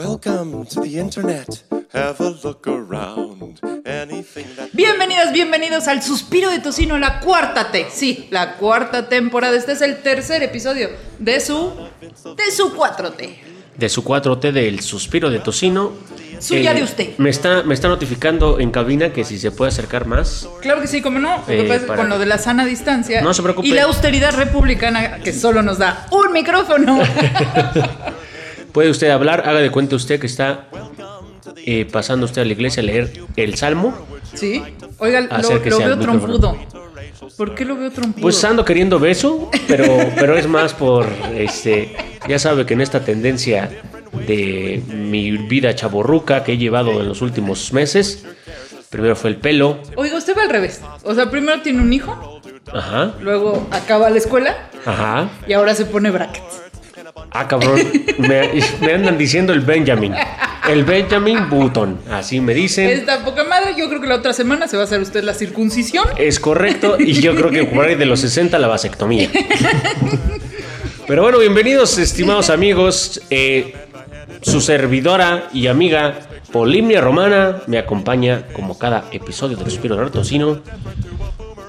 Welcome to the internet. Have a look around. Anything that. Bienvenidas, bienvenidos al Suspiro de Tocino, la cuarta T. Sí, la cuarta temporada. Este es el tercer episodio de su. de su 4T. de su 4T del suspiro de tocino. Eh, Suya de usted. Me está, me está notificando en cabina que si se puede acercar más. Claro que sí, como no. Eh, que para- con lo de la sana distancia. No se preocupe. Y la austeridad republicana que solo nos da un micrófono. Puede usted hablar, haga de cuenta usted que está eh, pasando usted a la iglesia a leer el salmo. sí. Oiga, lo, lo veo trompudo. ¿Por qué lo veo trompudo? Pues ando queriendo beso, pero, pero es más por, este, ya sabe que en esta tendencia de mi vida chaborruca que he llevado en los últimos meses, primero fue el pelo, Oiga, usted va al revés. O sea, primero tiene un hijo, ajá, luego acaba la escuela ajá, y ahora se pone brackets. Ah cabrón, me, me andan diciendo el Benjamin, el Benjamin Button, así me dicen. Esta poca madre, yo creo que la otra semana se va a hacer usted la circuncisión. Es correcto, y yo creo que por ahí de los 60 la vasectomía. Pero bueno, bienvenidos, estimados amigos. Eh, su servidora y amiga Polimnia Romana me acompaña como cada episodio del Suspiro de Tocino.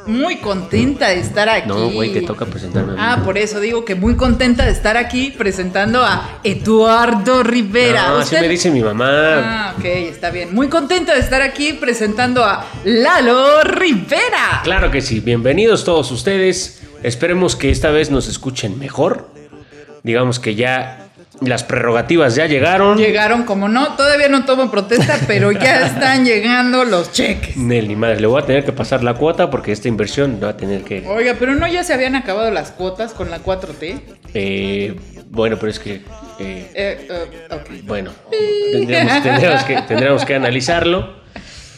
Muy contenta de estar aquí. No, güey, te toca presentarme. a mí. Ah, por eso digo que muy contenta de estar aquí presentando a Eduardo Rivera. No, así me dice mi mamá. Ah, ok, está bien. Muy contenta de estar aquí presentando a Lalo Rivera. Claro que sí, bienvenidos todos ustedes. Esperemos que esta vez nos escuchen mejor. Digamos que ya las prerrogativas ya llegaron. Llegaron como no, todavía no tomo protesta, pero ya están llegando los cheques. Nel, ni madre, le voy a tener que pasar la cuota porque esta inversión va a tener que. Oiga, pero no ya se habían acabado las cuotas con la 4T. Eh, bueno, pero es que. eh, Eh, eh, bueno, tendríamos, tendríamos que, tendríamos que analizarlo.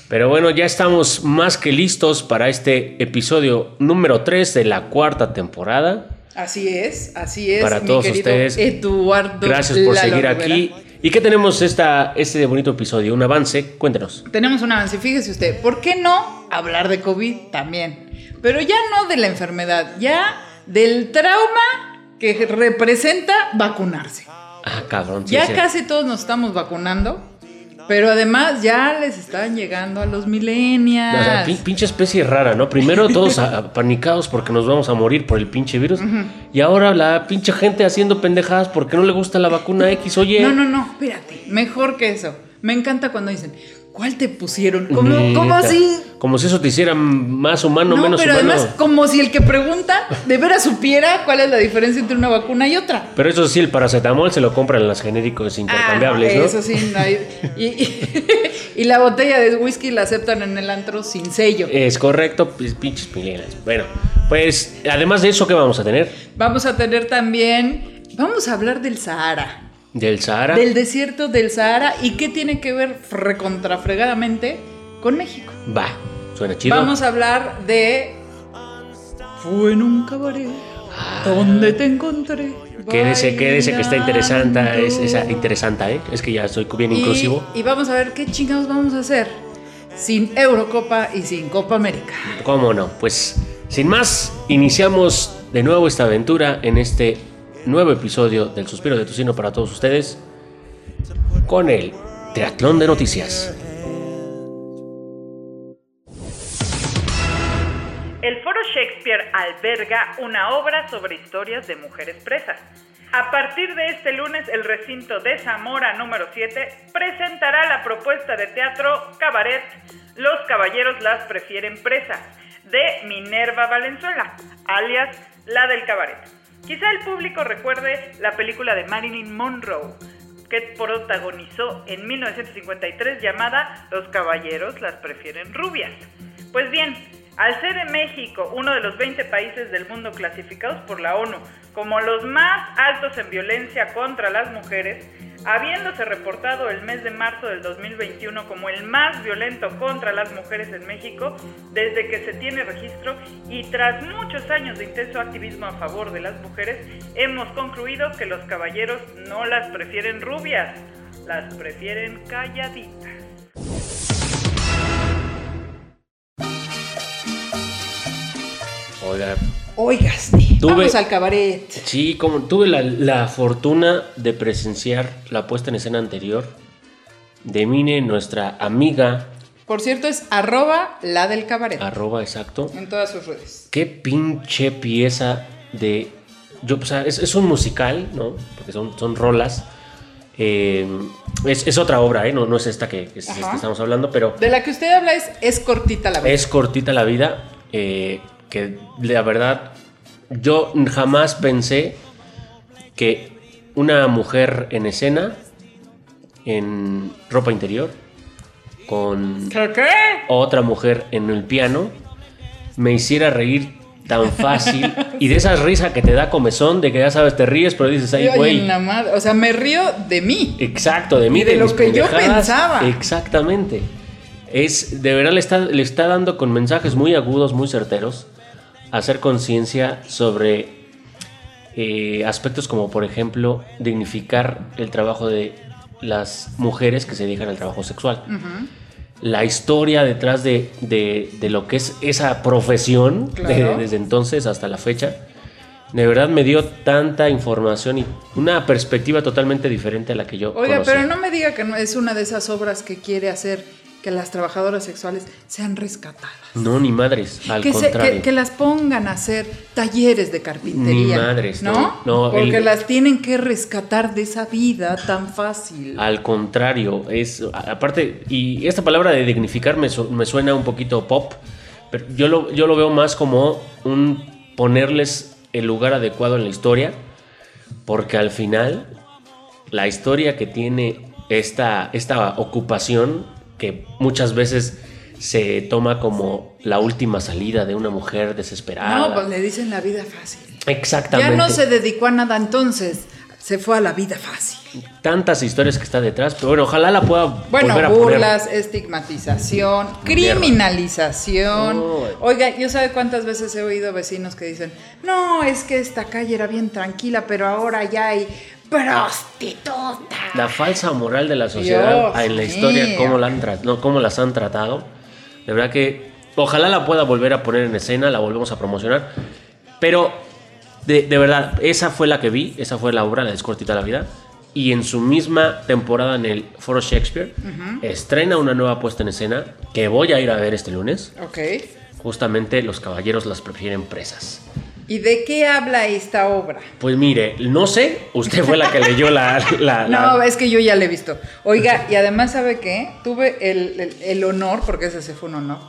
Pero bueno, ya estamos más que listos para este episodio número 3 de la cuarta temporada. Así es, así es. Para mi todos querido ustedes. Eduardo. Gracias por Lalo seguir Rivera. aquí. ¿Y qué tenemos esta, este bonito episodio? Un avance. Cuéntanos. Tenemos un avance, fíjese usted, ¿por qué no hablar de COVID también? Pero ya no de la enfermedad, ya del trauma que representa vacunarse. Ah, cabrón. sí, Ya sí. casi todos nos estamos vacunando, pero además ya les están llegando a los millennials. O sea, pin- pinche especie rara, ¿no? Primero todos panicados porque nos vamos a morir por el pinche virus. Y ahora la pinche gente haciendo pendejadas porque no le gusta la vacuna X. Oye, No, no, no, espérate, mejor que eso. Me encanta cuando dicen, ¿cuál te pusieron? ¿Cómo, así? Como si eso te hiciera más humano, No, menos pero humano. además, como si el que pregunta de veras supiera cuál es la diferencia entre una vacuna y otra. Pero eso sí, el paracetamol se lo compran las genéricos intercambiables, Ah, ¿no? Eso sí, no hay- y, y- y la botella de whisky la aceptan en el antro sin sello. Es correcto, pues, pinches millennials. Bueno, pues además de eso, ¿qué vamos a tener? Vamos a tener también, vamos a hablar del Sahara, Del Sahara. del desierto del Sahara y qué tiene que ver recontrafregadamente con México. Va, suena chido. Vamos a hablar de Fue en un cabaret Ah. donde te encontré. Quédese, quédese que está interesante, es, esa interesante, ¿eh? Es que ya soy bien Y- inclusivo. Y, vamos a ver qué chingados vamos a hacer sin Eurocopa y sin Copa América. ¿Cómo no? Pues sin más, iniciamos de nuevo esta aventura en este nuevo episodio del Suspiro de Tocino para todos ustedes con el Triatlón de Noticias. El Foro Shakespeare alberga una obra sobre historias de mujeres presas. A partir de este lunes, el recinto de Zamora número 7 presentará la propuesta de teatro Cabaret Los caballeros las prefieren presas de Minerva Valenzuela, alias la del cabaret. Quizá el público recuerde la película de Marilyn Monroe, que protagonizó en 1953 llamada Los caballeros las prefieren rubias. Pues bien, al ser en México uno de los 20 países del mundo clasificados por la ONU como los más altos en violencia contra las mujeres, habiéndose reportado el mes de marzo del 2021 como el más violento contra las mujeres en México desde que se tiene registro y tras muchos años de intenso activismo a favor de las mujeres, hemos concluido que los caballeros no las prefieren rubias, las prefieren calladitas. Oiga, Oigaste. Tuve- Vamos al cabaret. Sí, como tuve la, la fortuna de presenciar la puesta en escena anterior de Mine, nuestra amiga, Por cierto, es arroba la del cabaret. arroba exacto. En todas sus redes. Qué pinche pieza de. Yo, o sea, es, es un musical, ¿no? Porque son, son rolas. Eh, es, es otra obra, ¿eh? No, no es esta que, que es- Ajá. que estamos hablando, pero De la que usted habla es, es cortita la vida. es cortita la vida. eh, que la verdad, yo jamás pensé que una mujer en escena, en ropa interior, con ¿Qué? qué? otra mujer en el piano me hiciera reír tan fácil y de esa risa que te da comezón de que ya sabes te ríes pero dices ay güey O sea, me río de mí. exacto de mí Y de lo mis que yo pensaba. exactamente es de verdad le está le está dando con mensajes muy agudos muy certeros hacer conciencia sobre eh, aspectos como por ejemplo dignificar el trabajo de las mujeres que se dedican al trabajo sexual la historia detrás de, de- de lo que es esa profesión de- desde entonces hasta la fecha. De verdad me dio tanta información y una perspectiva totalmente diferente a la que yo Oiga, conocía. pero no me diga que no es una de esas obras que quiere hacer que las trabajadoras sexuales sean rescatadas. No, ni madres, al que, se- contrario. que, que las pongan a hacer talleres de carpintería. Ni madres, ¿no? no, no, Porque el- las tienen que rescatar de esa vida tan fácil. Al contrario, es aparte, y esta palabra de dignificar me, su- me suena un poquito pop, pero yo lo, yo lo veo más como un ponerles el lugar adecuado en la historia, porque al final la historia que tiene esta, esta ocupación, que muchas veces se toma como la última salida de una mujer desesperada. no, pues le dicen la vida fácil. Exactamente. Ya no se dedicó a nada entonces, se fue a la vida fácil. Tantas historias que está detrás, pero bueno, ojalá la pueda Bueno, volver a poner. burlas, estigmatización, criminalización. No. Oiga, ¿yo sabe cuántas veces he oído vecinos que dicen, no, es que esta calle era bien tranquila, pero ahora ya hay prostitutas? la falsa moral de la sociedad Dios en la historia, cómo, la han no, cómo las han tratado. De verdad que ojalá la pueda volver a poner en escena, la volvemos a promocionar. Pero de, de verdad, esa fue la que vi, esa fue la obra, la descortita la vida. Y en su misma temporada en el Foro Shakespeare, estrena una nueva puesta en escena que voy a ir a ver este lunes. Ok. Justamente Los Caballeros las prefieren presas. ¿Y de qué habla esta obra? Pues mire, no sé, usted fue la que leyó la... la- la- No, es que yo ya la he visto. Oiga, y además, ¿sabe qué? Tuve el, el- el honor, porque ese sí fue un honor,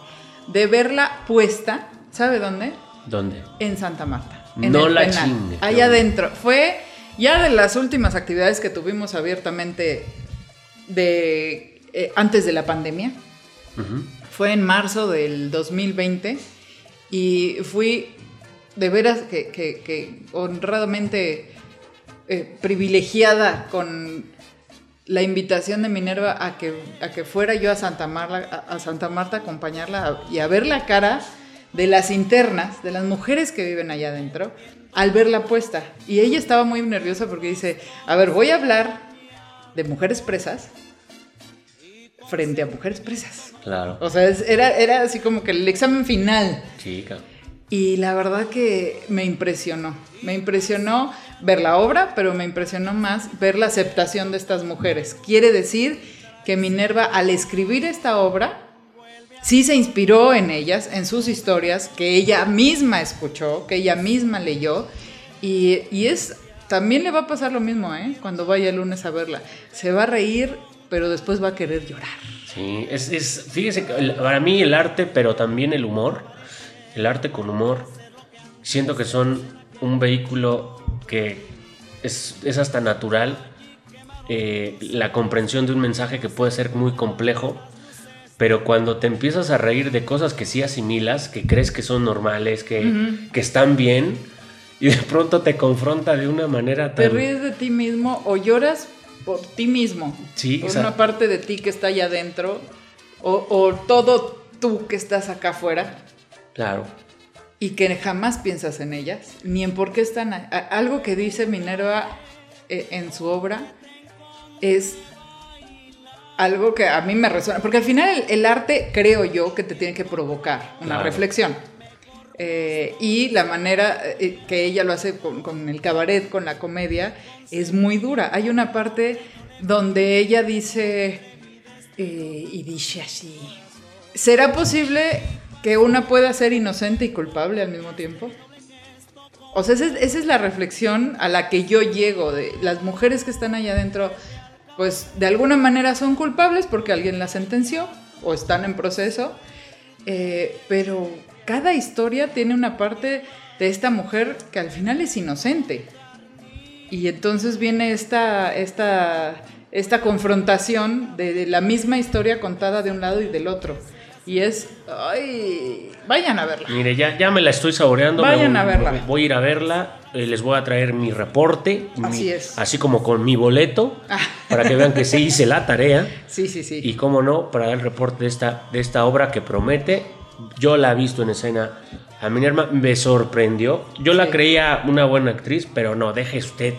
de verla puesta, ¿sabe dónde? ¿Dónde? En Santa Marta. En No el la penal, chingue, Allá no. adentro. Fue ya de las últimas actividades que tuvimos abiertamente de, eh, antes de la pandemia. Fue en marzo del 2020 y fui de veras que, que- que honradamente eh, privilegiada con la invitación de Minerva a que, a que fuera yo a Santa, Marta, a, a Santa Marta a acompañarla y a ver la cara de las internas, de las mujeres que viven allá adentro, al verla puesta. Y ella estaba muy nerviosa porque dice, a ver, voy a hablar de mujeres presas frente a mujeres presas. Claro. O sea, era, era así como que el examen final. Chica. Y la verdad que me impresionó. Me impresionó ver la obra, pero me impresionó más ver la aceptación de estas mujeres. Quiere decir que Minerva al escribir esta obra, sí se inspiró en ellas, en sus historias, que ella misma escuchó, que ella misma leyó. Y, es, también le va a pasar lo mismo, ¿eh? Cuando vaya el lunes a verla. Se va a reír, pero después va a querer llorar. Sí, es, es fíjese para mí el arte, pero también el humor, el arte con humor, siento que son un vehículo que es, es hasta natural. eh, la comprensión de un mensaje que puede ser muy complejo, pero cuando te empiezas a reír de cosas que sí asimilas, que crees que son normales, que, que están bien, y de pronto te confronta de una manera Te tan... ríes de ti mismo o lloras por ti mismo. Sí, Por esa- una parte de ti que está allá adentro o, o todo tú que estás acá afuera Claro. y que jamás piensas en ellas, ni en por qué están... a- a- algo que dice Minerva eh, en su obra es algo que a mí me resuena, porque al final el, el arte creo yo que te tiene que provocar una Claro. reflexión. eh, y la manera eh, que ella lo hace con, con el cabaret, con la comedia, es muy dura. Hay una parte donde ella dice, eh, y dice así, ¿será posible que una pueda ser inocente y culpable al mismo tiempo? O sea, esa es, esa es la reflexión a la que yo llego, de las mujeres que están allá adentro, pues de alguna manera son culpables porque alguien las sentenció o están en proceso, eh, pero cada historia tiene una parte de esta mujer que al final es inocente. Y entonces viene esta, esta, esta confrontación de la misma historia contada de un lado y del otro. Y es, ay, vayan a verla. Mire, ya, ya me la estoy saboreando. Vayan me- a verla. Voy a ir a verla. eh, les voy a traer mi reporte. Así mi- es. Así como con mi boleto. Ah. Para que vean que sí hice la tarea. Sí, sí, sí. Y cómo no, para dar el reporte de esta, de esta obra que promete. Yo la he visto en escena. A Minerva me sorprendió. Yo la creía una buena actriz, pero no, deje usted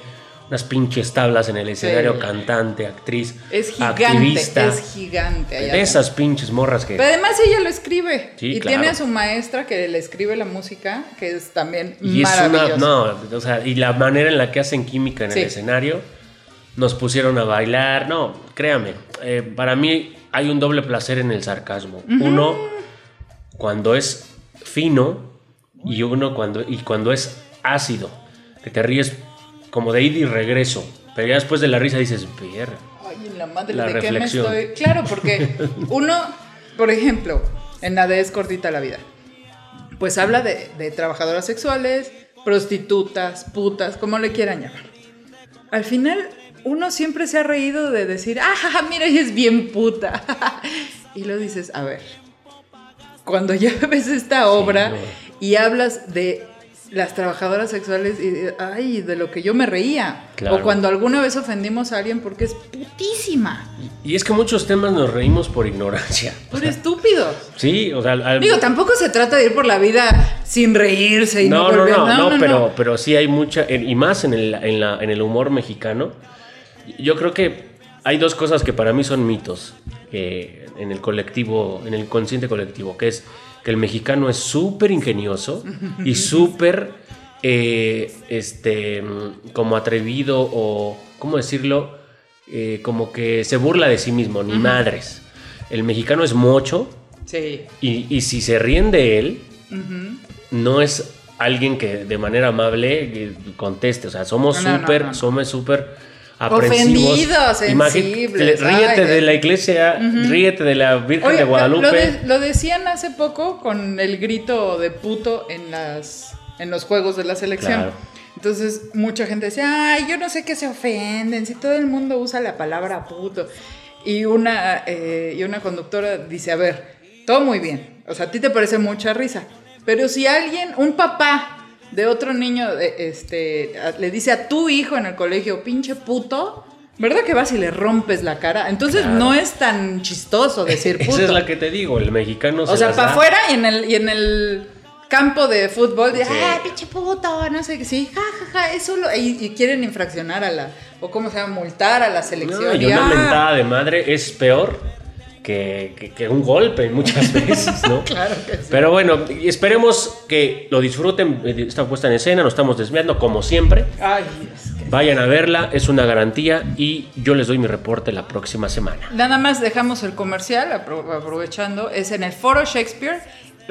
unas pinches tablas en el escenario, Sí. cantante, actriz, es gigante, activista. es gigante. allá de esas pinches morras que... Pero además ella lo escribe. Sí, y claro. tiene a su maestra que le escribe la música, que es también Y es una, no, o sea, y la manera en la que hacen química en Sí. el escenario, nos pusieron a bailar, no, créame, eh, para mí hay un doble placer en el sarcasmo. Uno, cuando es fino, y uno cuando, y cuando es ácido, que te ríes como de ida y regreso, pero ya después de la risa dices, "Verga". Ay, en la madre, La ¿de qué me reflexión. estoy...? Claro, porque uno, por ejemplo, en la de Es cortita la vida, pues habla de, de trabajadoras sexuales, prostitutas, putas, como le quieran llamar. Al final, uno siempre se ha reído de decir, ah, mira, ella es bien puta. y lo dices, a ver, cuando ya ves esta obra no. y hablas de las trabajadoras sexuales y de, ay, de lo que yo me reía. Claro. O cuando alguna vez ofendimos a alguien porque es putísima. Y es que muchos temas nos reímos por ignorancia. Por estúpidos. Sí, o sea, al- Digo, tampoco se trata de ir por la vida sin reírse y no, no, no, volver. no, no, pero, pero sí hay mucha, y más en el, en, la- en el humor mexicano. Yo creo que hay dos cosas que para mí son mitos eh, en el colectivo, en el consciente colectivo, que es que el mexicano es súper ingenioso y súper, eh, este, como atrevido o, ¿cómo decirlo? Eh, como que se burla de sí mismo, ni madres. El mexicano es mocho, Sí. y, y si se ríen de él, no es alguien que de manera amable eh, conteste. O sea, somos No, no, súper, no, no. somos súper aprensivos. Ofendidos, sensibles, Ríete ay, de la iglesia, ríete de la Virgen Oye, de lo- Guadalupe. Lo, de- lo decían hace poco con el grito de puto en, las, en los juegos de la selección. Claro. Entonces, mucha gente decía, ay, yo no sé qué se ofenden, si todo el mundo usa la palabra puto. Y una, eh, y una conductora dice, a ver, todo muy bien, o sea, a ti te parece mucha risa, pero si alguien, un papá de otro niño, este, le dice a tu hijo en el colegio, pinche puto, ¿verdad que vas y le rompes la cara? Entonces Claro. no es tan chistoso decir puto. Esa es la que te digo, el mexicano se O sea, para afuera y en el, y en el campo de fútbol, de, Sí. ah, pinche puto, no sé qué, sí, ja, ja, ja, es solo, y, y quieren infraccionar a la, o cómo se llama, multar a la selección. No, y y, una ah, mentada de madre es peor que, que- que un golpe muchas veces, ¿no? Claro que sí. Pero bueno, esperemos que lo disfruten esta puesta en escena, nos estamos desviando como siempre. Ay, que- Vayan a verla, es una garantía y yo les doy mi reporte la próxima semana. Nada más dejamos el comercial, apro- aprovechando, es en el Foro Shakespeare.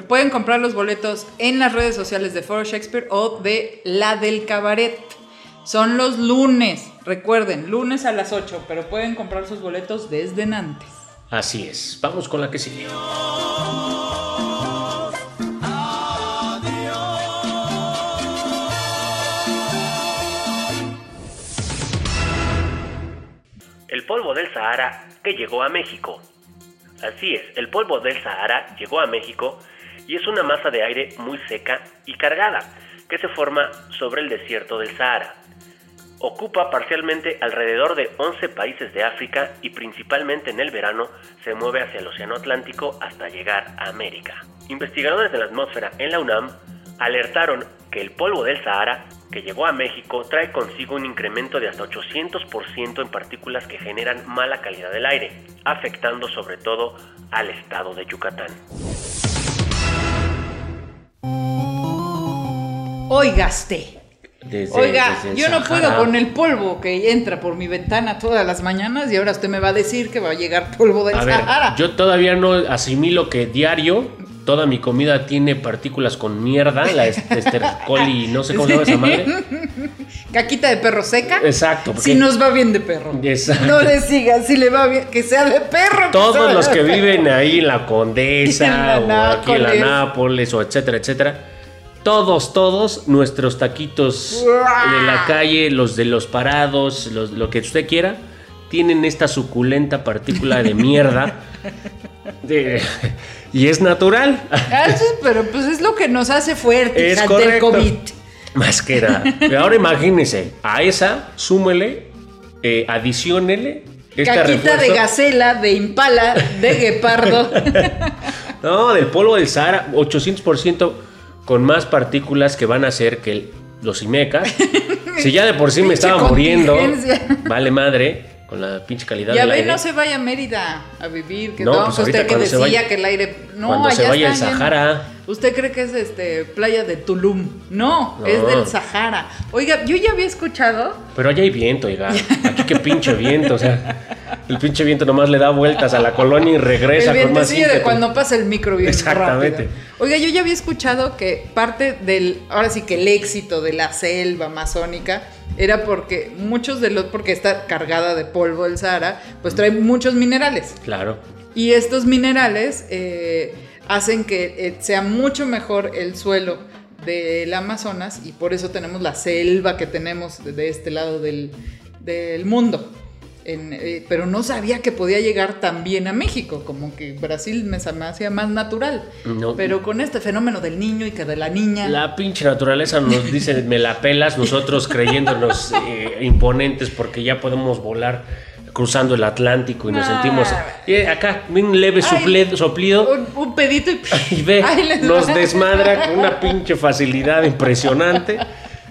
Pueden comprar los boletos en las redes sociales de Foro Shakespeare o de La del Cabaret. Son los lunes, recuerden, lunes a las 8, pero pueden comprar sus boletos desde antes. Así es, vamos con la que sigue. El polvo del Sahara que llegó a México. Así es, el polvo del Sahara llegó a México y es una masa de aire muy seca y cargada que se forma sobre el desierto del Sahara. Ocupa parcialmente alrededor de 11 países de África y principalmente en el verano se mueve hacia el Océano Atlántico hasta llegar a América. Investigadores de la atmósfera en la UNAM alertaron que el polvo del Sahara que llegó a México trae consigo un incremento de hasta 800% en partículas que generan mala calidad del aire, afectando sobre todo al estado de Yucatán. hoy gasté. Desde- Oiga, desde yo no puedo con el polvo que entra por mi ventana todas las mañanas y ahora usted me va a decir que va a llegar polvo del A ver, Sahara. yo todavía no asimilo que diario toda mi comida tiene partículas con mierda, la est- estercoli, no sé cómo se llama esa madre. Caquita de perro seca. Exacto, porque Si nos va bien de perro. Exacto. No le siga, si le va bien, que sea de perro. todos los que viven ahí en la Condesa En la o aquí en la. Nápoles o etcétera, etcétera. Todos, todos nuestros taquitos de la calle, los de los parados, los, lo que usted quiera, tienen esta suculenta partícula de mierda. de- y es natural. Ah, pero pues es lo que nos hace fuertes Es ante el. COVID. Más que nada. Ahora imagínese, a esa súmele, eh, adiciónele. Caquita de gacela, de impala, de guepardo. No, del polvo del Sahara, 800% con más partículas que van a hacer que el- los imecas. si ya de por sí me estaba muriendo, vale madre, con la pinche calidad ya del ve, aire. no se vaya a Mérida a vivir. Que No, no, pues usted que decía vaya- que el aire. No, cuando se vaya el. Sahara. Usted cree que es este playa de Tulum. No, No. es del Sahara. Oiga, yo ya había escuchado. Pero allá hay viento, oiga. Aquí qué pinche viento, o sea, el pinche viento nomás le da vueltas a la colonia y regresa el con más de cuando pasa el micro bien Exactamente. rápido. Oiga, yo ya había escuchado que parte del, ahora sí que el éxito de la selva amazónica era porque muchos de los, porque está cargada de polvo el Sahara, pues trae muchos minerales. Claro. Y estos minerales eh, hacen que eh, sea mucho mejor el suelo del Amazonas y por eso tenemos la selva que tenemos de, este lado del, del mundo. En, eh, pero no sabía que podía llegar también a México, como que Brasil me, me hacía más natural. No. Pero con este fenómeno del niño y que de la niña... La pinche naturaleza nos dice, me la pelas, nosotros creyéndonos eh, imponentes porque ya podemos volar cruzando el Atlántico y nos Ah. sentimos eh, acá, un leve Ay, soplido un, un pedito y... y ve, Ay, nos desmadra con una pinche facilidad impresionante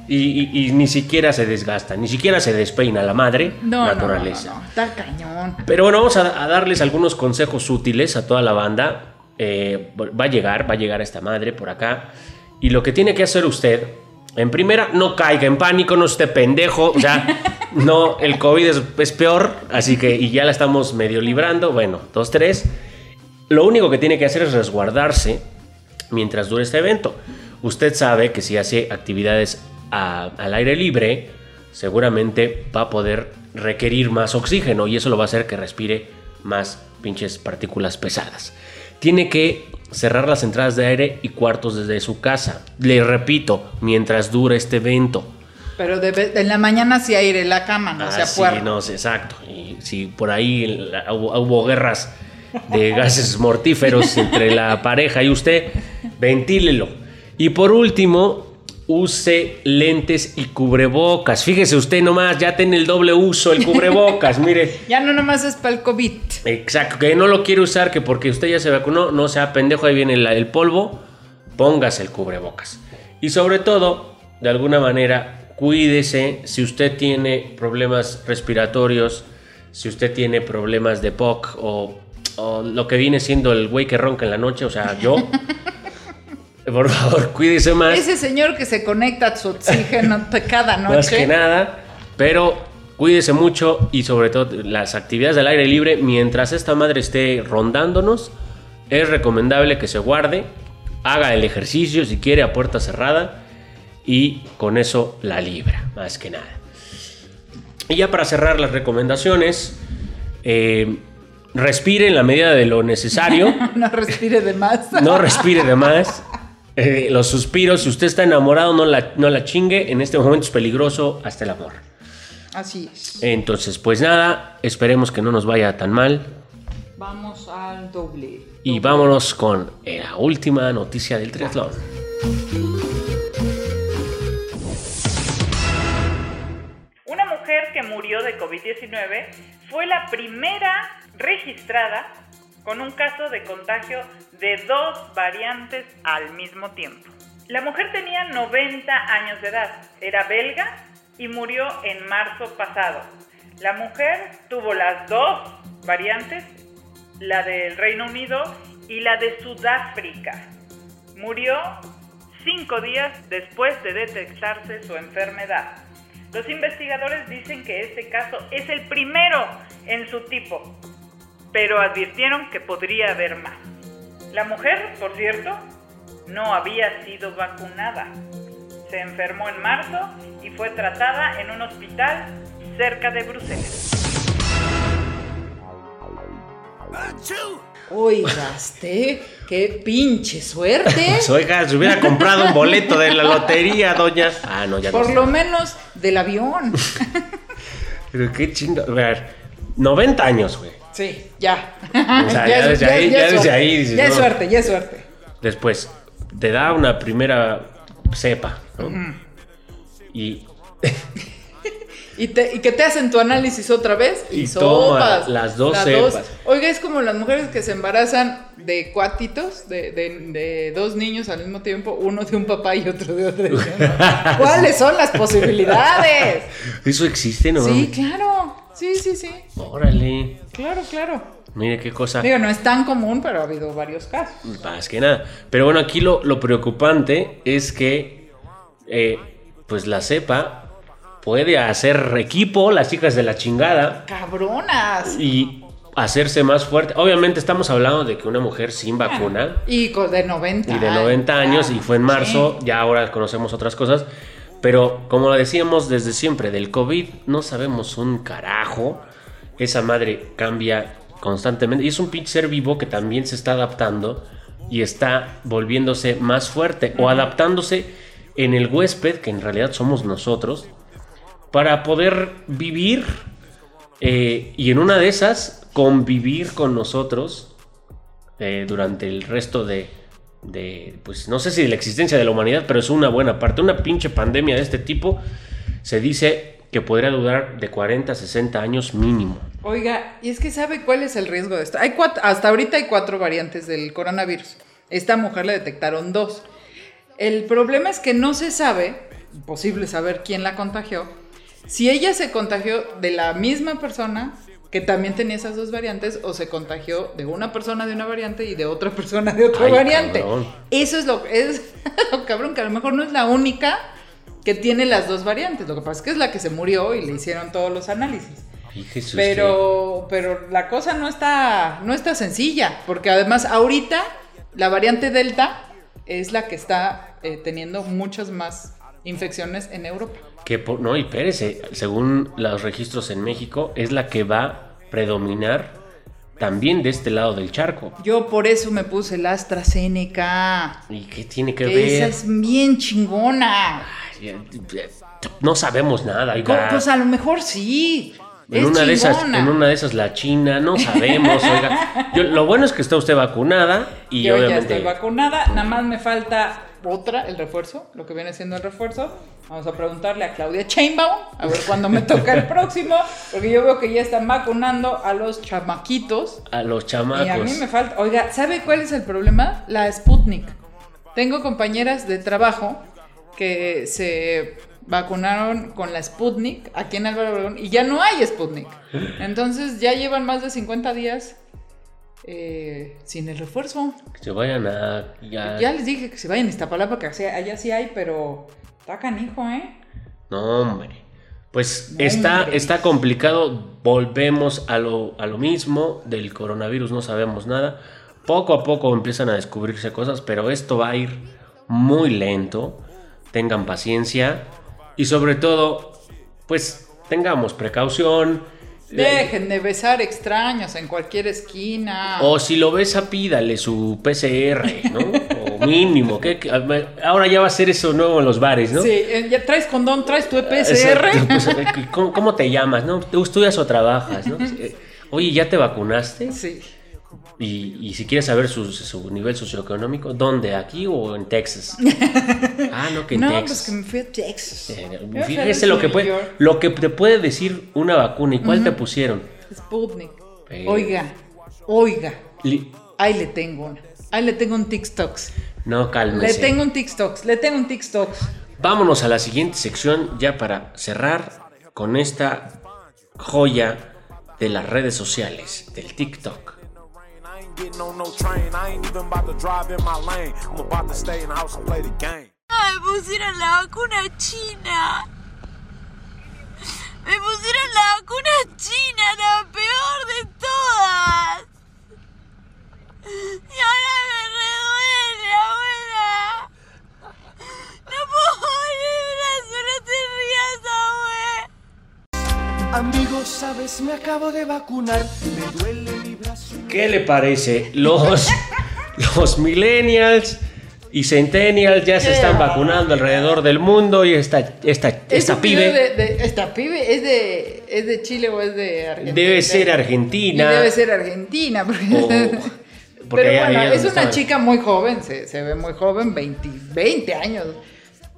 y, y- y ni siquiera se desgasta, ni siquiera se despeina la madre no, naturaleza. no, no, está cañón. Pero bueno, vamos a, a darles algunos consejos útiles a toda la banda. Eh, va a llegar, va a llegar esta madre por acá. Y lo que tiene que hacer usted, en primera, no caiga en pánico, no esté pendejo. O sea, no, el COVID es, es peor, así que, y ya la estamos medio librando. Bueno, dos, tres. Lo único que tiene que hacer es resguardarse mientras dure este evento. Usted sabe que si hace actividades a- al aire libre, seguramente va a poder requerir más oxígeno y eso lo va a hacer que respire más pinches partículas pesadas. Tiene que cerrar las entradas de aire y cuartos desde su casa. Le repito, mientras dure este evento. Pero de- en la mañana sí aire la cama, no Ah, sea sí, puerco. no sé, exacto. Y si por ahí la- hubo, hubo guerras de gases mortíferos entre la pareja y usted, ventílelo. Y por último, use lentes y cubrebocas. Fíjese usted nomás, ya tiene el doble uso el cubrebocas, mire. Ya no nomás es para el COVID. Exacto, que no lo quiere usar, que porque usted ya se vacunó, no sea pendejo, ahí viene el polvo, póngase el cubrebocas. Y sobre todo, de alguna manera, cuídese si usted tiene problemas respiratorios, si usted tiene problemas de POC o, o lo que viene siendo el güey que ronca en la noche, o sea, yo. Por favor, cuídese más. Ese señor que se conecta a su oxígeno cada noche. Más que nada, pero cuídese mucho y sobre todo las actividades del aire libre, mientras esta madre esté rondándonos, es recomendable que se guarde, haga el ejercicio si quiere a puerta cerrada y con eso la libra, más que nada. Y ya para cerrar las recomendaciones, eh, respire en la medida de lo necesario. No respire de más. No respire de más. Eh, los suspiros, si usted está enamorado, no la, no la chingue. En este momento es peligroso hasta el amor. Así es. Entonces, pues nada, esperemos que no nos vaya tan mal. Vamos al doble. Y vámonos con la última noticia del triatlón. Una mujer que murió de COVID-19 fue la primera registrada con un caso de contagio de dos variantes al mismo tiempo. La mujer tenía 90 años de edad, era belga y murió en marzo pasado. La mujer tuvo las dos variantes, la del Reino Unido y la de Sudáfrica. Murió cinco días después de detectarse su enfermedad. Los investigadores dicen que este caso es el primero en su tipo, pero advirtieron que podría haber más. La mujer, por cierto, no había sido vacunada. Se enfermó en marzo y fue tratada en un hospital cerca de Bruselas. Oigaste, qué pinche suerte. Oiga, se hubiera comprado un boleto de la lotería, doña. Ah, no, ya no. Por sé. lo menos del avión. Pero qué chingo. A ver, 90 años, güey. Sí, ya. O sea, ya desde ahí- ya es desde ahí dices, Ya es no. suerte, ya es suerte. Después, te da una primera cepa, ¿no? Y Y, te- y que te hacen tu análisis otra vez y, Y sopas. las dos Las cepas. Oiga, es como las mujeres que se embarazan de cuatitos, de, de- de dos niños al mismo tiempo, uno de un papá y otro de otro. ¿Cuáles son las posibilidades? eso existe, ¿no? Sí, claro. Sí, sí, sí. Órale. Claro, claro. Mire qué cosa. Digo, no es tan común, pero ha habido varios casos. Más que nada. Pero bueno, aquí lo, lo preocupante es que, eh, pues la cepa puede hacer equipo, las chicas de la chingada, Cabronas. y hacerse más fuerte. Obviamente estamos hablando de que una mujer sin vacuna Y de 90. y de 90 años, y fue en marzo, Sí. ya ahora conocemos otras cosas. Pero como lo decíamos desde siempre, del COVID no sabemos un carajo. Esa madre cambia constantemente. Y es un pinche ser vivo que también se está adaptando y está volviéndose más fuerte o adaptándose en el huésped, que en realidad somos nosotros, para poder vivir eh, y en una de esas convivir con nosotros eh, durante el resto de, de, pues no sé si de la existencia de la humanidad, pero es una buena parte. Una pinche pandemia de este tipo se dice que podría durar de 40 a 60 años mínimo. Oiga, y es que sabe cuál es el riesgo de esto. Hay cuatro, hasta ahorita hay cuatro variantes del coronavirus. Esta mujer le detectaron dos. El problema es que no se sabe, imposible saber quién la contagió, si ella se contagió de la misma persona que también tenía esas dos variantes o se contagió de una persona de una variante y de otra persona de otra Ay, variante. cabrón. Eso es lo, es lo cabrón, que a lo mejor no es la única que tiene las dos variantes. Lo que pasa es que es la que se murió y le hicieron todos los análisis. Pero, pero la cosa no está, no está sencilla, porque además ahorita la variante Delta es la que está eh, teniendo muchas más infecciones en Europa. Que por- no, y espérese, según los registros en México, es la que va a predominar también de este lado del charco. Yo por eso me puse la AstraZeneca, ¿Y qué tiene que que esa ver? es bien chingona. No sabemos nada, oiga. Pues a lo mejor sí. En es una, de esas, en una de esas la China, no sabemos, oiga. Yo- lo bueno es que está usted vacunada y Yo ya obviamente estoy vacunada, nada más me falta otra, el refuerzo, lo que viene siendo el refuerzo. Vamos a preguntarle a Claudia Chainbaum, a ver cuándo me toca el próximo, porque yo veo que ya están vacunando a los chamaquitos. a los Y chamacos. a mí me falta, oiga, ¿sabe cuál es el problema? La Sputnik. Tengo compañeras de trabajo que se vacunaron con la Sputnik aquí en Álvaro Obregón y ya no hay Sputnik. Entonces ya llevan más de 50 días eh, sin el refuerzo. Que se vayan a. ya- Ya les dije que se vayan a Iztapalapa, que allá sí hay, pero está canijo, ¿eh? No, hombre. Pues No, está, hombre. está complicado. Volvemos a lo, a lo mismo. Del coronavirus no sabemos nada. Poco a poco empiezan a descubrirse cosas, pero esto va a ir muy lento. Tengan paciencia. Y sobre todo, pues tengamos precaución. Dejen de besar extraños en cualquier esquina. O si lo ves, pídale su PCR, ¿no? O mínimo. que que- ahora ya va a ser eso nuevo en los bares, ¿no? Sí, eh, ya traes condón, traes tu pues, eh, ¿cómo, cómo te llamas? ¿no? ¿Tú estudias o trabajas? ¿no? Eh, Oye, ¿ya te vacunaste? Sí. Y, y si quieres saber su, su nivel socioeconómico, ¿dónde? ¿Aquí o en Texas? Ah, no, que en No, pues Texas. que me fui a Texas. Eh, Fíjese lo que, puede, lo que te puede decir una vacuna y cuál te pusieron. Sputnik. Pero- Oiga, oiga. Li- Ahí le tengo una. Ahí le tengo un TikTok. No, Le cálmese. tengo un TikTok. Le tengo un TikTok. Vámonos a la siguiente sección ya para cerrar con esta joya de las redes sociales, del TikTok. Getting on no train. I ain't even about to drive in my lane. I'm about to stay in the house and play the game. Me pusieron la vacuna china. Me pusieron la vacuna china, la peor de todas. Y ahora Me acabo de vacunar. Me duele mi brazo. ¿Qué le parece? Los, los millennials y centennials ya se están vacunando alrededor del mundo y esta, esta, ¿Es esta pibe de- de- ¿Esta pibe es de, es de Chile o es de Argentina? debe ser Y argentina. debe ser argentina. Porque, Pero bueno, es una estaban. chica muy joven, se, se ve muy joven, 20, 20 años,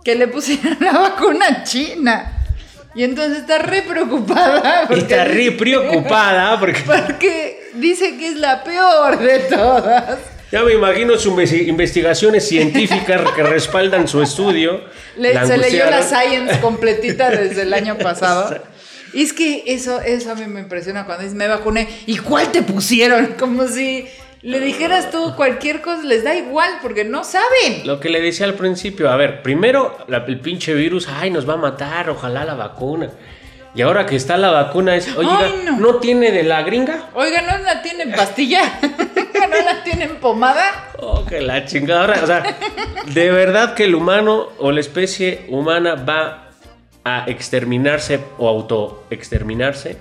que le pusieron la vacuna china. Y entonces está re preocupada. porque Está re preocupada porque Porque dice que es la peor de todas. ya me imagino sus investi- investigaciones científicas que respaldan su estudio. Le- se leyó la. Science completita desde el año pasado. Y es que eso, eso a mí me impresiona cuando dice, me vacuné. ¿Y cuál te pusieron? Como si le dijeras tú cualquier cosa, les da igual porque no saben. Lo que le decía al principio, a ver, primero la- el pinche virus, ay, nos va a matar, ojalá la vacuna. Y ahora que está la vacuna es, oiga, Ay, no. no. tiene de la gringa? Oiga, ¿no la tienen pastilla? ¿No la tienen pomada? Oh, que la chingada. Ahora, O sea, de verdad que el humano o la especie humana va a exterminarse o autoexterminarse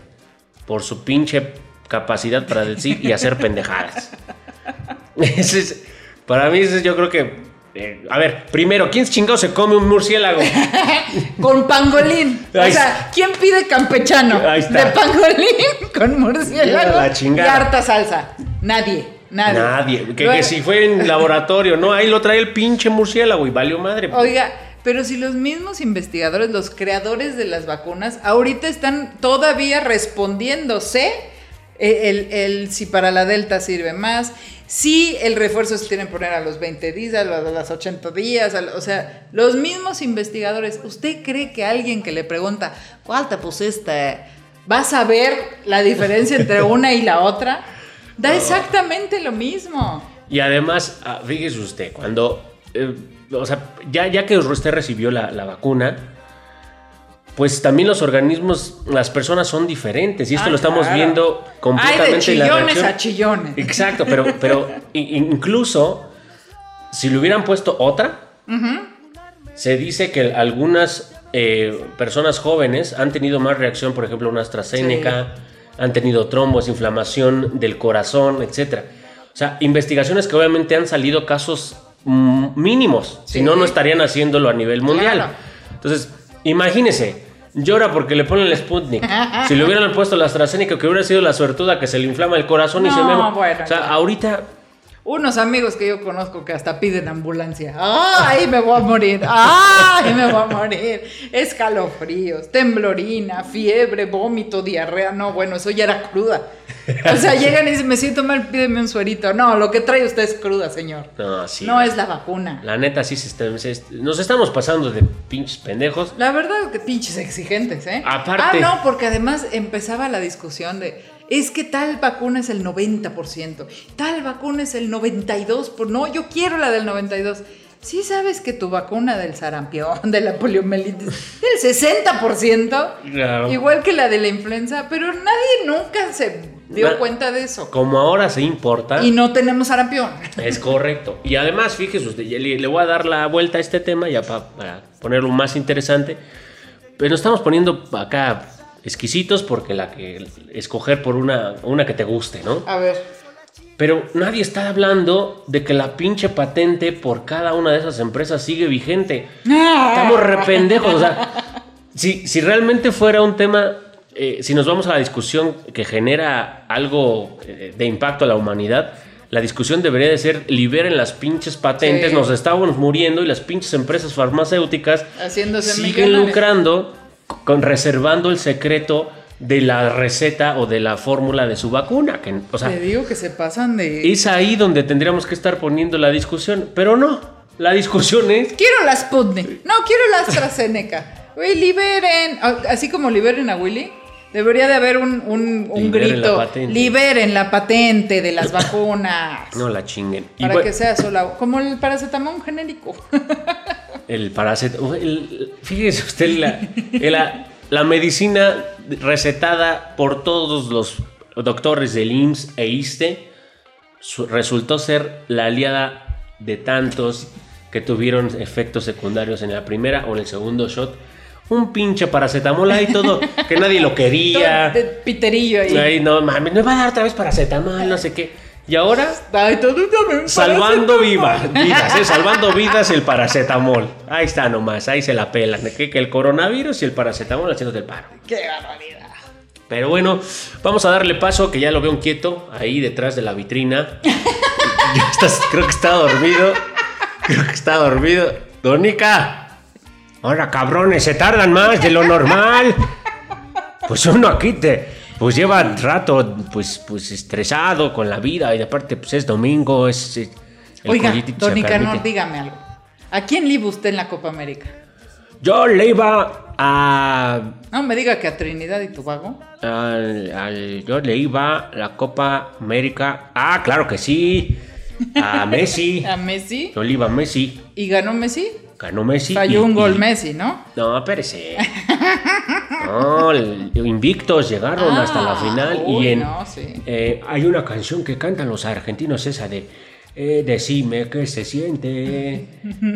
por su pinche capacidad para decir y hacer pendejadas. Ese es- para mí, ese es- yo creo que. eh, a ver, primero, ¿quién chingado se come un murciélago? Con pangolín. O sea, ¿quién pide campechano? Ahí está. De pangolín con murciélago La y chingada. harta salsa. Nadie, nadie. Nadie. Que, Luego- que si fue en laboratorio, no, ahí lo trae el pinche murciélago y valió madre. Oiga, pero si los mismos investigadores, los creadores de las vacunas, ahorita están todavía respondiéndose eh, el, el si para la Delta sirve más, si el refuerzo se tiene que poner a los 20 días, a los, a los 80 días, a o sea, los mismos investigadores, ¿usted cree que alguien que le pregunta, ¿cuál te pusiste? ¿Va a saber la diferencia entre una y la otra? Da exactamente lo mismo. Y además, ah, fíjese usted, cuando, eh, o sea, ya, ya que usted recibió la, la vacuna, pues también los organismos, las personas son diferentes y esto Ah, lo estamos claro. viendo completamente de en la chillones a chillones. Exacto, pero, pero incluso si le hubieran puesto otra, se dice que algunas eh, personas jóvenes han tenido más reacción, por ejemplo, una AstraZeneca, han tenido trombos, inflamación del corazón, etc. O sea, investigaciones que obviamente han salido casos mm, mínimos, si no, no estarían haciéndolo a nivel mundial. Claro. Entonces, imagínese, llora porque le ponen el Sputnik. si le hubieran puesto la AstraZeneca, que hubiera sido la suertuda que se le inflama el corazón y se me... bueno, o sea, ahorita Unos amigos que yo conozco que hasta piden ambulancia. ¡Ay, me voy a morir! ¡Ay, me voy a morir! Escalofríos, temblorina, fiebre, vómito, diarrea. No, bueno, eso ya era cruda. O sea, llegan y dicen, me siento mal, pídeme un suerito. No, lo que trae usted es cruda, señor. No, sí. No es la vacuna. La neta, sí se está- se nos estamos pasando de pinches pendejos. La verdad que pinches exigentes, ¿eh? Aparte- Ah, no, porque además empezaba la discusión de, es que tal vacuna es el 90%, tal vacuna es el 92%, por... no, yo quiero la del 92%. Sí sabes que tu vacuna del sarampión, de la poliomielitis, es el 60%, Claro. igual que la de la influenza, pero nadie nunca se dio cuenta de eso. Como ahora se importa, Y no tenemos sarampión. es correcto. Y además, fíjese usted, le, le voy a dar la vuelta a este tema ya pa- para ponerlo más interesante. Pero nos estamos poniendo acá exquisitos porque la que escoger por una, una que te guste, ¿no? A ver. Pero nadie está hablando de que la pinche patente por cada una de esas empresas sigue vigente. Estamos rependejos. O sea, si, si realmente fuera un tema, eh, si nos vamos a la discusión que genera algo eh, de impacto a la humanidad, la discusión debería de ser liberen las pinches patentes, Sí. nos estábamos muriendo y las pinches empresas farmacéuticas Haciéndose siguen lucrando con reservando el secreto de la receta o de la fórmula de su vacuna. Que, o sea, Te digo que se pasan de... es ahí donde tendríamos que estar poniendo la discusión, pero no. La discusión es Quiero la Sputnik. No, quiero la AstraZeneca. Güey, liberen. Ah, Así como liberen a Willy, debería de haber un, un- un Liberen grito. la patente. liberen la patente de las vacunas. no la chinguen. Y para bu- que sea sola. Como el paracetamol genérico. El paracetamol. el- Fíjese usted, la, la, la medicina recetada por todos los doctores del IMSS e ISTE su- resultó ser la aliada de tantos que tuvieron efectos secundarios en la primera o en el segundo shot. Un pinche paracetamol ahí todo, que nadie lo quería. Todo piterillo ahí. Ay, no mames, me va a dar otra vez paracetamol, no sé qué. Y ahora, salvando viva- vidas, ¿eh? salvando vidas el paracetamol. Ahí está nomás, ahí se la pelan. Que, que el coronavirus y el paracetamol haciendo el paro. Qué barbaridad. Pero bueno, vamos a darle paso, que ya lo veo quieto, ahí detrás de la vitrina. Ya estás- creo que está dormido. Creo que está dormido. Donica. Ahora, cabrones, se tardan más de lo normal. Pues uno aquí te... Pues lleva rato, pues, pues estresado con la vida y aparte, pues es domingo, es... el Oiga, don Nicanor, dígame algo. ¿A quién le iba usted en la Copa América? Yo le iba a No me diga que a Trinidad y Tobago. Al, al- yo le iba la Copa América. Ah, claro que sí. A Messi. A Messi. Yo le iba a Messi. ¿Y ganó Messi? Ganó Messi. Falló y- un gol y- Messi, ¿no? No, espérese. No, invictos llegaron Ah, hasta la final. uy, y en, no, sí. eh, hay una canción que cantan los argentinos, esa de. eh, decime qué se siente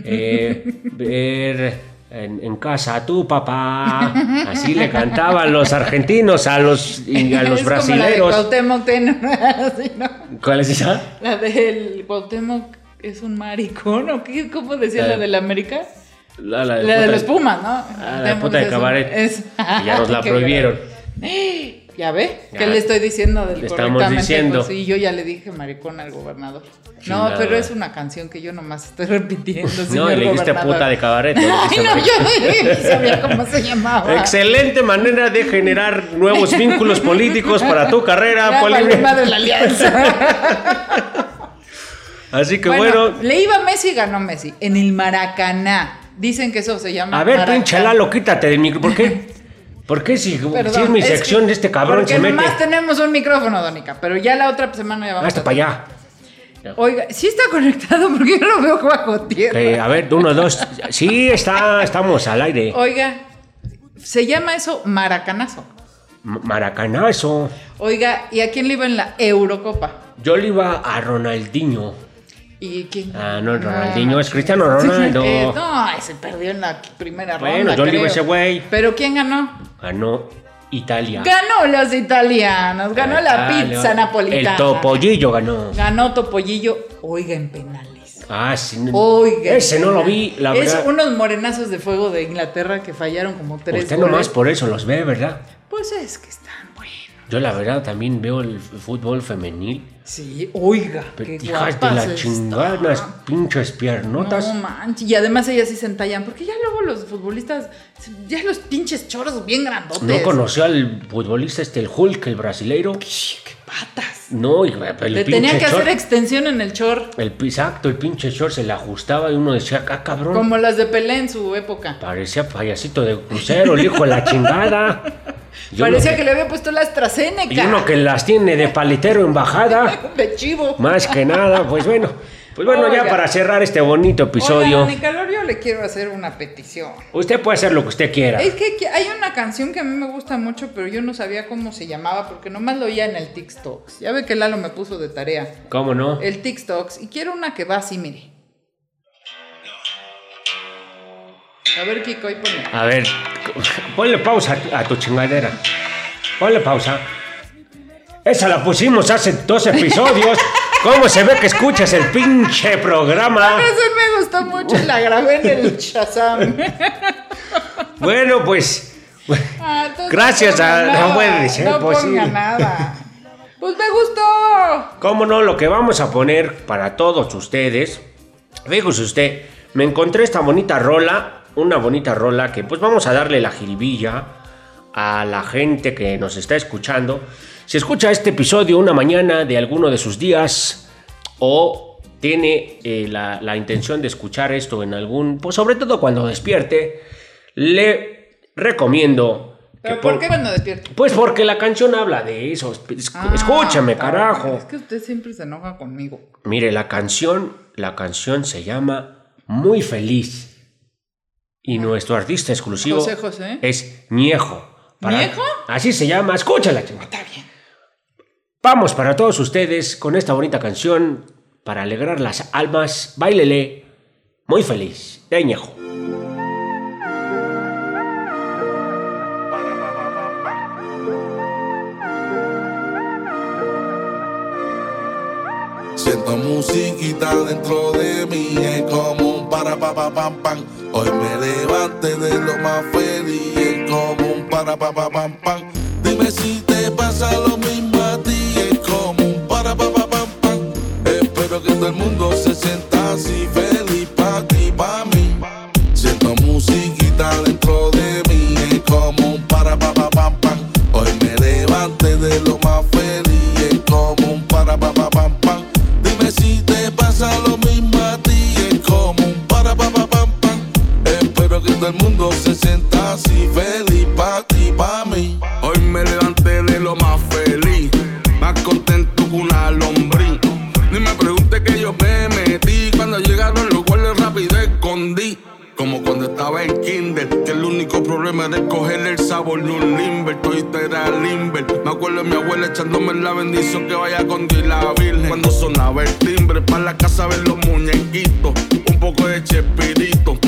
eh, ver en, en casa a tu papá. Así le cantaban los argentinos a los, a los es brasileros. Como la de Cuauhtémoc, ten- así, ¿no? ¿Cuál es esa? La del Cuauhtémoc es un maricón, ¿o qué? ¿Cómo decía La la, de- del América? La, la La de puta- los Pumas, ¿no? Ah, la puta de cabaret. es- Y ya nos la prohibieron. ¿Ya ve? Ya. ¿Qué le estoy diciendo del Le estamos correctamente? diciendo. Pues sí, yo ya le dije maricón al gobernador. No, pero es una canción que yo nomás estoy repitiendo, No, y le dijiste gobernador. puta de cabaret. Ay, no, yo sabía cómo se llamaba. Excelente manera de generar nuevos vínculos políticos para tu carrera, Ya Poli. valió madre la alianza. Así que bueno, bueno. le iba Messi y ganó Messi. En el Maracaná. Dicen que eso se llama. A ver, Maracaná. pinche Lalo, quítate del micro. ¿Por qué? ¿Por qué si, si es mi es sección de este cabrón porque se mete? nomás tenemos un micrófono, Donica, pero ya la otra semana ya vamos Hasta a- para allá. Oiga, sí está conectado porque yo lo veo bajo tierra. Que, a ver, uno, dos. Sí, está, estamos al aire. Oiga, se llama eso maracanazo. M- Maracanazo. Oiga, ¿y a quién le iba en la Eurocopa? Yo le iba a Ronaldinho. ¿Y quién? Ah, no, Ronaldinho, es Cristiano Ronaldo. Eh, no, se perdió en la primera Bueno, ronda. yo iba a creo. ese güey. ¿Pero quién ganó? Ganó Italia. Ganó los italianos, ganó la pizza napolitana. El topollillo ganó. Ganó Topollillo, oiga, en penales. Ah, sí. Oiga. Ese no lo vi, la es verdad. unos morenazos de fuego de Inglaterra que fallaron como tres Usted goles. nomás por eso los ve, ¿verdad? Pues es que están buenos. Yo la verdad también veo el fútbol femenil. Sí, oiga, qué hijas de guapas la chingada, unas están. pinches piernotas. No manches. Y además ellas sí se entallan, porque ya luego los futbolistas, ya los pinches choros bien grandotes. No conoció al futbolista este, el Hulk, el brasileiro. Qué patas. No, y el Le tenía que hacer extensión en el chor, El exacto, el pinche short se le ajustaba y uno decía, ah, cabrón. como las de Pelé en su época. Parecía payasito de crucero, el hijo de la chingada. Y uno Parecía que le había puesto la AstraZeneca. Y uno que las tiene de palitero en bajada. De chivo. Más que nada, pues bueno. Pues bueno, ya para cerrar este bonito episodio. Oiga, Nicanor, yo le quiero hacer una petición. Usted puede hacer lo que usted quiera. Es que hay una canción que a mí me gusta mucho, pero yo no sabía cómo se llamaba porque nomás lo oía en el TikTok. Ya ve que Lalo me puso de tarea ¿Cómo no? el TikTok y quiero una que va así, mire. A ver, Kiko, ahí pone. A ver, ponle pausa a tu chingadera. Ponle pausa. Esa la pusimos hace dos episodios. ¿Cómo se ve que escuchas el pinche programa? Esa me gustó mucho y la grabé en el Shazam. Bueno, pues. Ah, entonces Gracias no a- no nada, puede ser no posible. ponga nada. Pues me gustó. ¿Cómo no? Lo que vamos a poner para todos ustedes. Fíjese usted, me encontré esta bonita rola. Una bonita rola que pues vamos a darle la jiribilla a la gente que nos está escuchando. Si escucha este episodio una mañana de alguno de sus días o tiene eh, la, la intención de escuchar esto en algún, pues sobre todo cuando despierte, le recomiendo que ¿Pero por qué cuando despierto? Pues porque la canción habla de eso. Es- Ah, Escúchame, carajo. Es que usted siempre se enoja conmigo. Mire, la canción, la canción se llama Muy Feliz. Y nuestro artista exclusivo José José. es Ñejo. ¿Ñejo? Así se llama, escúchala. chico. Está bien. Vamos para todos ustedes con esta bonita canción para alegrar las almas. Bailele, muy feliz, de Ñejo. Siento musiquita dentro de mí, es como para pa pa pam pam. Hoy me levanté de lo más feliz, es como un para pa pa pam pam. Dime si te pasa lo mismo a ti, es como un para pa pa pam pam. Espero que todo el mundo se sienta así feliz pa ti, pa mí. Siento musiquita dentro de mí, es como un para pa pa pam pam. Hoy me levanté de lo más feliz, es como un para pa pa pam pam. Dime si te pasa lo mismo Me acuerdo de mi abuela echándome la bendición que vaya con Dios la virgen. Cuando sonaba el timbre, para la casa ver los muñequitos, un poco de chespirito.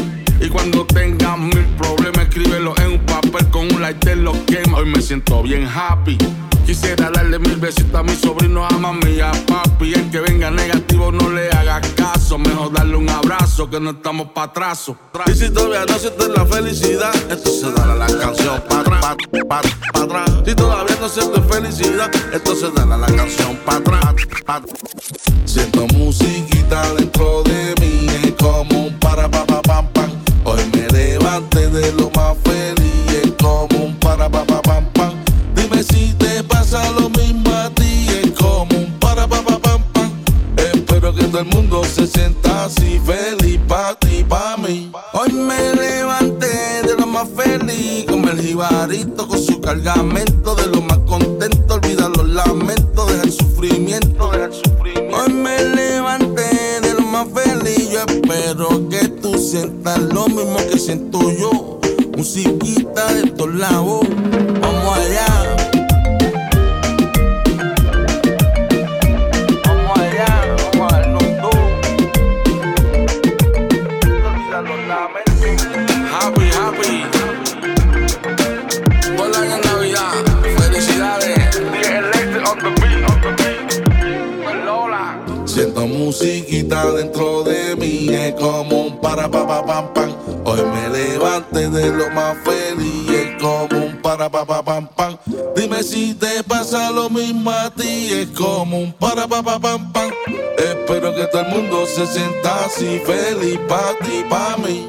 Y cuando tengas mil problemas, escríbelo en un con un lighter, lo quema. Hoy me siento bien happy. Quisiera darle mil besitos a mi sobrino, a mami y a papi. El que venga negativo no le haga caso. Mejor darle un abrazo que no estamos pa' atrás. Y si todavía no sientes la felicidad, entonces dale la canción pa' atrás, pa, pa, pa' atrás. Si todavía no sientes felicidad, entonces dale la canción pa' atrás, pa' Siento musiquita dentro de mí, es como un para pa pa pam pam. Hoy me levanté de lo más feliz, 60 así feliz pa' ti, pa' mí. Hoy me levanté de lo más feliz, con el jibarito, con su cargamento, de lo más contento, olvida los lamentos, deja el sufrimiento, deja el sufrimiento. Hoy me levanté de lo más feliz, yo espero que tú sientas lo mismo que siento yo. Musiquita de todos lados, vamos allá. Como un para pa pa pam pam. Hoy me levanté de lo más feliz, es como un para pa pa pam pam. Dime si te pasa lo mismo a ti, es como un para pa pa pam pam. Espero que todo el mundo se sienta así feliz pa ti, pa mí.